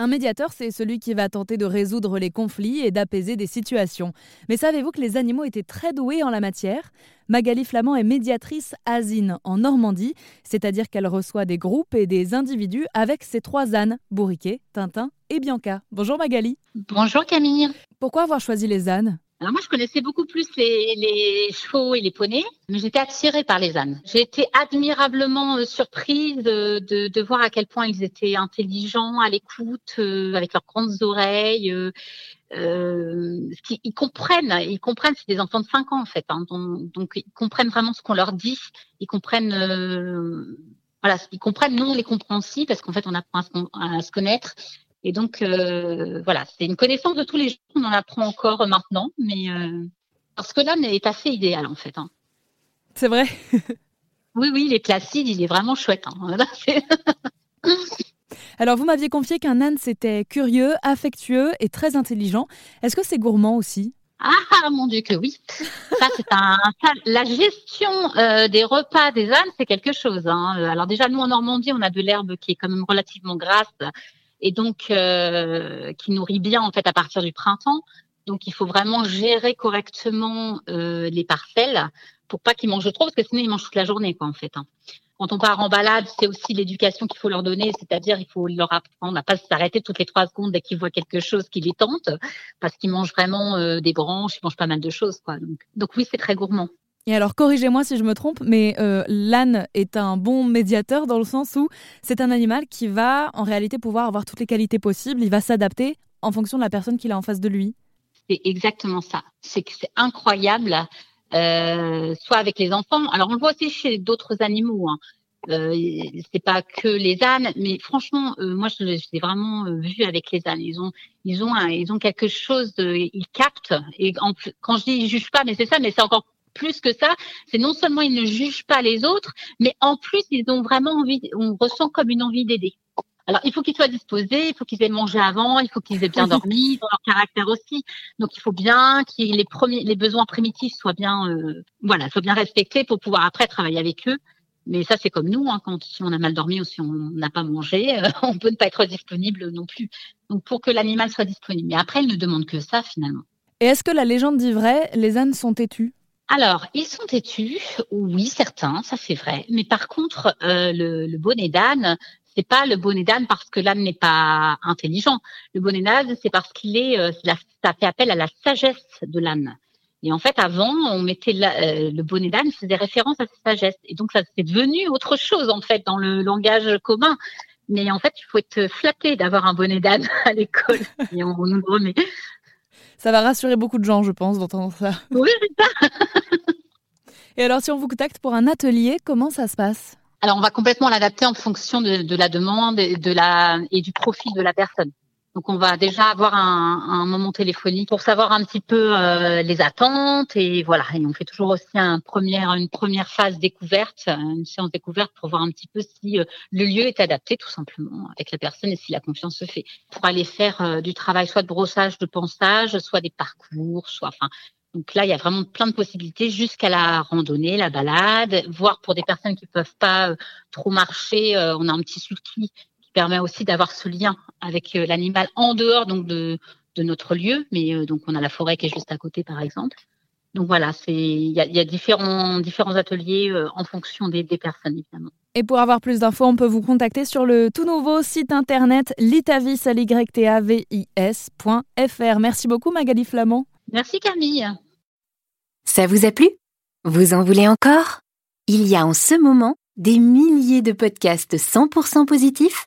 Un médiateur, c'est celui qui va tenter de résoudre les conflits et d'apaiser des situations. Mais savez-vous que les animaux étaient très doués en la matière? Magali Flamand est médiatrice asine en Normandie, c'est-à-dire qu'elle reçoit des groupes et des individus avec ses trois ânes, Bourriquet, Tintin et Bianca. Bonjour Magali. Bonjour Camille. Pourquoi avoir choisi les ânes? Alors moi, je connaissais beaucoup plus les, chevaux et les poneys, mais j'étais attirée par les ânes. J'ai été admirablement euh, surprise de, de, voir à quel point ils étaient intelligents, à l'écoute, euh, avec leurs grandes oreilles. Euh, euh ils comprennent, ils comprennent, c'est des enfants de 5 ans en fait, hein, donc, ils comprennent vraiment ce qu'on leur dit, ils comprennent, voilà, ils comprennent, nous on les comprend aussi parce qu'en fait on apprend à se connaître et donc, euh, voilà, c'est une connaissance de tous les jours. On en apprend encore maintenant, mais euh, parce que l'âne est assez idéal en fait. Hein. C'est vrai? oui, oui, il est placide, il est vraiment chouette. Hein. Alors, vous m'aviez confié qu'un âne, c'était curieux, affectueux et très intelligent. Est-ce que c'est gourmand aussi? Ah mon Dieu que oui. Ça c'est un, la gestion euh, des repas des ânes c'est quelque chose. Hein. Alors déjà nous en Normandie on a de l'herbe qui est quand même relativement grasse et donc euh, qui nourrit bien en fait à partir du printemps. Donc il faut vraiment gérer correctement euh, les parcelles pour pas qu'ils mangent trop parce que sinon ils mangent toute la journée quoi en fait. Hein. Quand on part en balade, c'est aussi l'éducation qu'il faut leur donner, c'est-à-dire il faut leur apprendre à pas s'arrêter toutes les trois secondes dès qu'ils voient quelque chose qui les tente, parce qu'ils mangent vraiment euh, des branches, ils mangent pas mal de choses quoi. Donc, donc oui, c'est très gourmand. Et alors, corrigez-moi si je me trompe, mais euh, l'âne est un bon médiateur dans le sens où c'est un animal qui va en réalité pouvoir avoir toutes les qualités possibles, il va s'adapter en fonction de la personne qu'il a en face de lui. C'est exactement ça. C'est incroyable, euh, soit avec les enfants. Alors, on le voit aussi chez d'autres animaux. Hein. Euh, c'est pas que les ânes, mais franchement, euh, moi je, l'ai vraiment vu avec les ânes. Ils ont, ils ont, quelque chose, ils captent. Et quand je dis ils jugent pas, mais c'est ça, mais c'est encore plus que ça, c'est non seulement ils ne jugent pas les autres, mais en plus ils ont vraiment envie, on ressent comme une envie d'aider. Alors, il faut qu'ils soient disposés, il faut qu'ils aient mangé avant, il faut qu'ils aient bien dormi, dans leur caractère aussi. Donc, il faut bien que les premiers, les besoins primitifs soient bien, euh, voilà, soient bien respectés pour pouvoir après travailler avec eux. Mais ça, c'est comme nous, hein, quand si on a mal dormi ou si on n'a pas mangé, euh, on peut ne pas être disponible non plus. Donc, pour que l'animal soit disponible. Mais après, il ne demande que ça finalement. Et est-ce que la légende dit vrai Les ânes sont têtus? Alors, ils sont têtus, oui, certains, ça c'est vrai. Mais par contre, euh, le, le, bonnet d'âne, c'est pas le bonnet d'âne parce que l'âne n'est pas intelligent. Le bonnet d'âne, c'est parce qu'il est, euh, ça fait appel à la sagesse de l'âne. Et en fait, avant, on mettait euh, le bonnet d'âne faisait référence à sa sagesse. Et donc, ça c'est devenu autre chose en fait dans le langage commun. Mais en fait, il faut être flatté d'avoir un bonnet d'âne à l'école. Et on nous remet. Ça va rassurer beaucoup de gens, je pense, d'entendre ça. Oui, c'est ça. Et alors, si on vous contacte pour un atelier, comment ça se passe? Alors, on va complètement l'adapter en fonction de, la demande et, de la, et du profil de la personne. Donc, on va déjà avoir un, moment téléphonique pour savoir un petit peu euh, les attentes et voilà. Et on fait toujours aussi une première phase découverte, une séance découverte pour voir un petit peu si euh, le lieu est adapté tout simplement avec la personne et si la confiance se fait. Pour aller faire euh, du travail soit de brossage, de ponçage, soit des parcours, soit enfin donc là, il y a vraiment plein de possibilités jusqu'à la randonnée, la balade, voire pour des personnes qui peuvent pas trop marcher, on a un petit sulky permet aussi d'avoir ce lien avec euh, l'animal en dehors donc de, de notre lieu. Mais euh, donc on a la forêt qui est juste à côté, par exemple. Donc voilà, c'est il y a, y a, différents différents ateliers euh, en fonction des, des, personnes évidemment. Et pour avoir plus d'infos, on peut vous contacter sur le tout nouveau site internet litavis.fr. Merci beaucoup Magali Flamand. Merci Camille. Ça vous a plu? Vous en voulez encore? Il y a en ce moment des milliers de podcasts 100% positifs